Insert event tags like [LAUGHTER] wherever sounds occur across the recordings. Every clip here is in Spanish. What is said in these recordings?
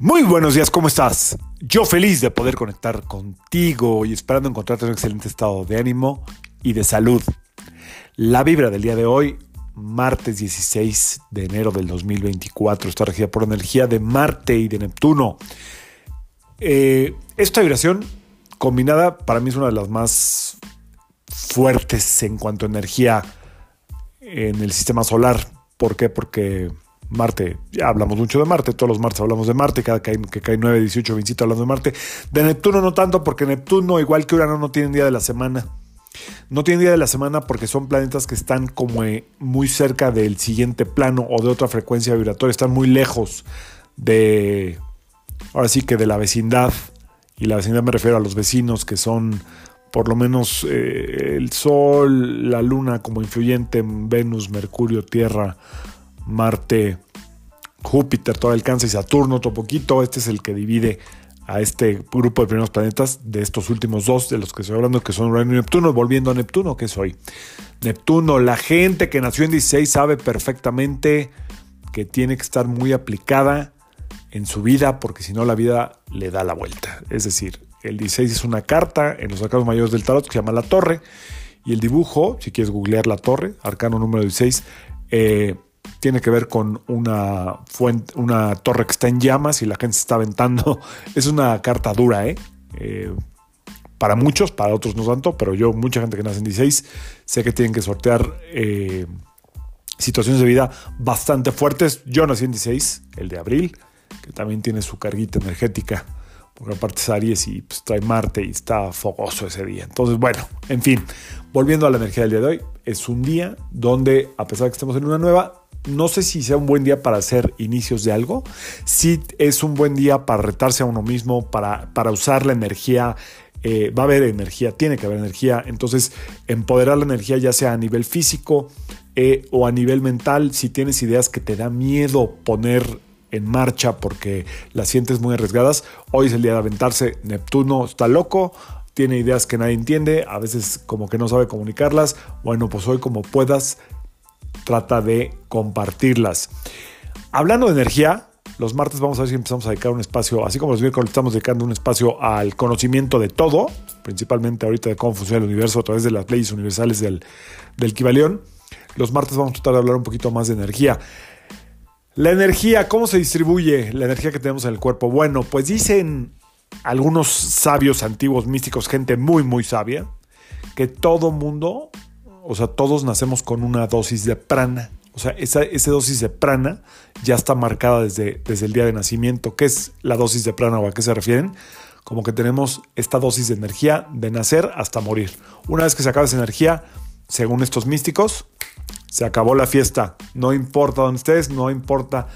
Muy buenos días, ¿cómo estás? Yo feliz de poder conectar contigo y esperando encontrarte en un excelente estado de ánimo y de salud. La vibra del día de hoy, martes 16 de enero del 2024, está regida por energía de Marte y de Neptuno. Eh, esta vibración combinada para mí es una de las más fuertes en cuanto a energía en el sistema solar. ¿Por qué? Porque Marte, ya hablamos mucho de Marte, todos los martes hablamos de Marte, cada que, cae 9, 18, 20 hablando de Marte. De Neptuno no tanto, porque Neptuno, igual que Urano, no tienen día de la semana. No tienen día de la semana porque son planetas que están como eh, muy cerca del siguiente plano o de otra frecuencia vibratoria, están muy lejos de, ahora sí que de la vecindad. Y la vecindad me refiero a los vecinos que son por lo menos eh, el Sol, la Luna como influyente en Venus, Mercurio, Tierra, Marte, Júpiter, todo alcanza y Saturno otro poquito. Este es el que divide a este grupo de primeros planetas de estos últimos dos de los que estoy hablando, que son Urano y Neptuno. Volviendo a Neptuno, que soy Neptuno, la gente que nació en 16 sabe perfectamente que tiene que estar muy aplicada en su vida, porque si no la vida le da la vuelta. Es decir, el 16 es una carta en los arcanos mayores del tarot que se llama La Torre, y el dibujo, si quieres googlear La Torre, arcano número 16, eh, tiene que ver con una fuente, una torre que está en llamas y la gente se está aventando. [LAUGHS] Es una carta dura, ¿eh? ¿eh? para muchos, para otros no tanto, pero yo, mucha gente que nace en 16, sé que tienen que sortear eh, situaciones de vida bastante fuertes. Yo nací en 16, el de abril, que también tiene su carguita energética, porque aparte es Aries y pues, trae Marte y está fogoso ese día. Entonces, bueno, en fin, volviendo a la energía del día de hoy, es un día donde, a pesar de que estemos en una nueva, no sé si sea un buen día para hacer inicios de algo. Sí es un buen día para retarse a uno mismo, para, para usar la energía. Eh, va a haber energía, tiene que haber energía. Entonces, empoderar la energía ya sea a nivel físico eh, o a nivel mental. Si tienes ideas que te da miedo poner en marcha porque las sientes muy arriesgadas, hoy es el día de aventarse. Neptuno está loco, tiene ideas que nadie entiende, a veces como que no sabe comunicarlas. Bueno, pues hoy como puedas trata de compartirlas. Hablando de energía, los martes vamos a ver si empezamos a dedicar un espacio, así como los miércoles estamos dedicando un espacio al conocimiento de todo, principalmente ahorita de cómo funciona el universo a través de las leyes universales del, del Kibalión. Los martes vamos a tratar de hablar un poquito más de energía. La energía, ¿cómo se distribuye la energía que tenemos en el cuerpo? Bueno, pues dicen algunos sabios antiguos místicos, gente muy, muy sabia, que todo mundo o sea, todos nacemos con una dosis de prana. O sea, esa, dosis de prana ya está marcada desde, desde el día de nacimiento. ¿Qué es la dosis de prana o a qué se refieren? Como que tenemos esta dosis de energía de nacer hasta morir. Una vez que se acaba esa energía, según estos místicos, se acabó la fiesta. No importa dónde estés, no importa.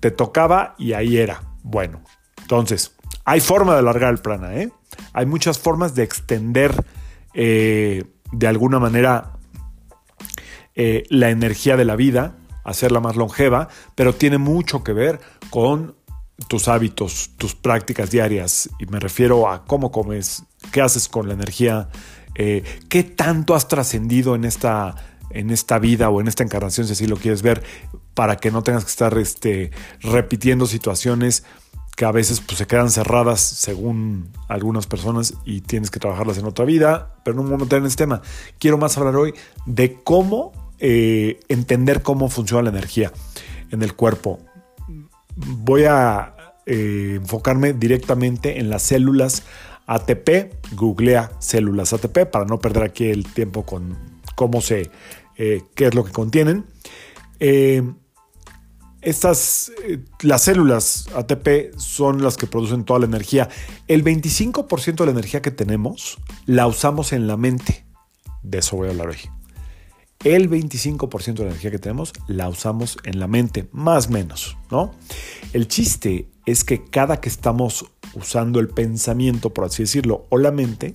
Te tocaba y ahí era. Bueno, entonces, hay forma de alargar el prana, ¿eh? Hay muchas formas de extender eh, de alguna manera eh, la energía de la vida, hacerla más longeva, pero tiene mucho que ver con tus hábitos, tus prácticas diarias. Y me refiero a cómo comes, qué haces con la energía, eh, qué tanto has trascendido en esta, en esta vida o en esta encarnación, si así lo quieres ver, para que no tengas que estar este, repitiendo situaciones que a veces pues, se quedan cerradas según algunas personas y tienes que trabajarlas en otra vida, pero no me voy a en este tema. Quiero más hablar hoy de cómo eh, entender cómo funciona la energía en el cuerpo. Voy a eh, enfocarme directamente en las células ATP, googlea células ATP para no perder aquí el tiempo con cómo se, eh, qué es lo que contienen. Estas, eh, las células ATP son las que producen toda la energía. El 25% de la energía que tenemos la usamos en la mente. De eso voy a hablar hoy. El 25% de la energía que tenemos la usamos en la mente, más o menos, ¿no? El chiste es que cada que estamos usando el pensamiento, por así decirlo, o la mente,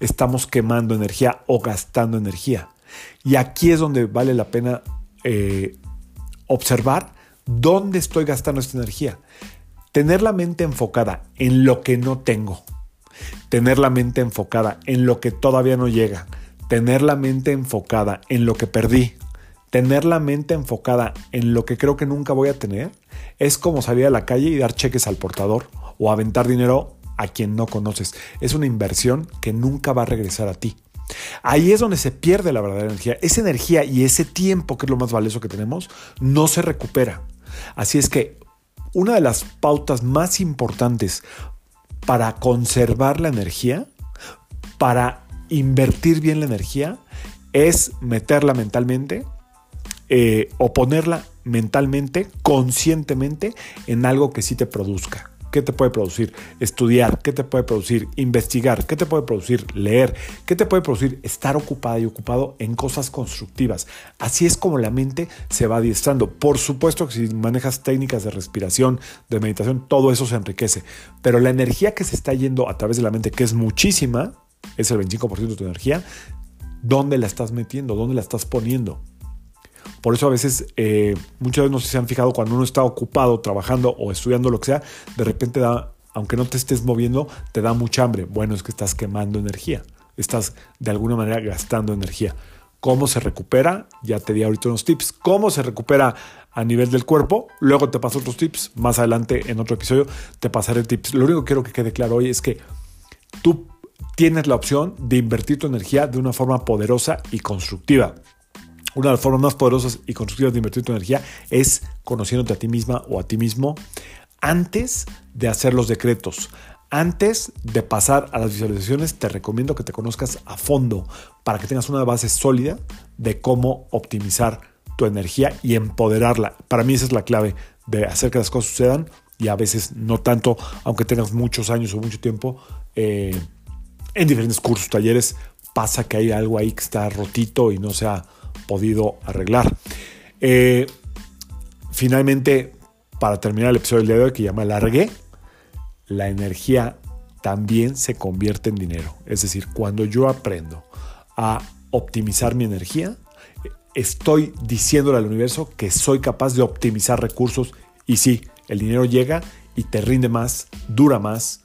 estamos quemando energía o gastando energía. Y aquí es donde vale la pena eh, observar ¿Dónde estoy gastando esta energía? Tener la mente enfocada en lo que no tengo. Tener la mente enfocada en lo que todavía no llega. Tener la mente enfocada en lo que perdí. tener la mente enfocada en lo que creo que nunca voy a tener es como salir a la calle y dar cheques al portador o aventar dinero a quien no conoces. Es una inversión que nunca va a regresar a ti. Ahí es donde se pierde la verdadera energía. Esa energía y ese tiempo, que es lo más valioso que tenemos, no se recupera. Así es que una de las pautas más importantes para conservar la energía, para invertir bien la energía, es meterla mentalmente eh, o ponerla mentalmente, conscientemente, en algo que sí te produzca. ¿Qué te puede producir? Estudiar. ¿Qué te puede producir? Investigar. ¿Qué te puede producir? Leer. ¿Qué te puede producir? Estar ocupada y ocupado en cosas constructivas. Así es como la mente se va adiestrando. Por supuesto que si manejas técnicas de respiración, de meditación, todo eso se enriquece. Pero la energía que se está yendo a través de la mente, que es muchísima, es el 25% de tu energía, ¿dónde la estás metiendo? ¿Dónde la estás poniendo? Por eso a veces, eh, muchas veces no se han fijado, cuando uno está ocupado, trabajando o estudiando lo que sea, de repente da, aunque no te estés moviendo, te da mucha hambre. Bueno, es que estás quemando energía. Estás de alguna manera gastando energía. ¿Cómo se recupera? Ya te di ahorita unos tips. ¿Cómo se recupera a nivel del cuerpo? Luego te paso otros tips. Más adelante en otro episodio te pasaré tips. Lo único que quiero que quede claro hoy es que tú tienes la opción de invertir tu energía de una forma poderosa y constructiva. Una de las formas más poderosas y constructivas de invertir tu energía es conociéndote a ti misma o a ti mismo antes de hacer los decretos. Antes de pasar a las visualizaciones, te recomiendo que te conozcas a fondo para que tengas una base sólida de cómo optimizar tu energía y empoderarla. Para mí esa es la clave de hacer que las cosas sucedan y a veces no tanto, aunque tengas muchos años o mucho tiempo eh, en diferentes cursos, talleres, pasa que hay algo ahí que está rotito y no se ha podido arreglar. Eh, finalmente, para terminar el episodio del día de hoy, que ya me alargué, la energía también se convierte en dinero. Es decir, cuando yo aprendo a optimizar mi energía, estoy diciéndole al universo que soy capaz de optimizar recursos y sí, el dinero llega y te rinde más, dura más,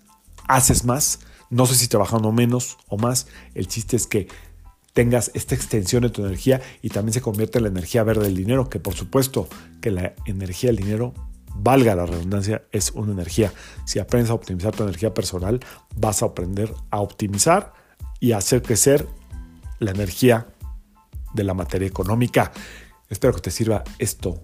haces más. No sé si trabajando menos o más. El chiste es que tengas esta extensión de tu energía y también se convierte en la energía verde del dinero, que por supuesto que la energía del dinero, valga la redundancia, es una energía. Si aprendes a optimizar tu energía personal, vas a aprender a optimizar y a hacer crecer la energía de la materia económica. Espero que te sirva esto,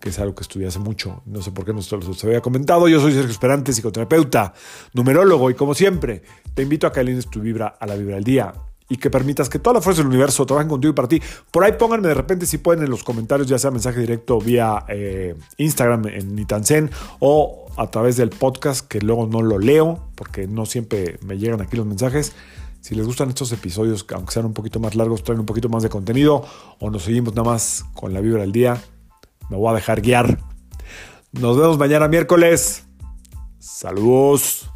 que es algo que estudié hace mucho. No sé por qué no se los había comentado. Yo soy Sergio Esperante, psicoterapeuta, numerólogo, y como siempre, te invito a que alines tu vibra a la vibra del día y que permitas que toda la fuerza del universo trabaje contigo y para ti. Por ahí pónganme de repente si pueden en los comentarios, ya sea mensaje directo vía eh, Instagram en Nitansen o a través del podcast, que luego no lo leo porque no siempre me llegan aquí los mensajes. Si les gustan estos episodios, aunque sean un poquito más largos, traen un poquito más de contenido o nos seguimos nada más con la vibra del día, me voy a dejar guiar. Nos vemos mañana miércoles. Saludos.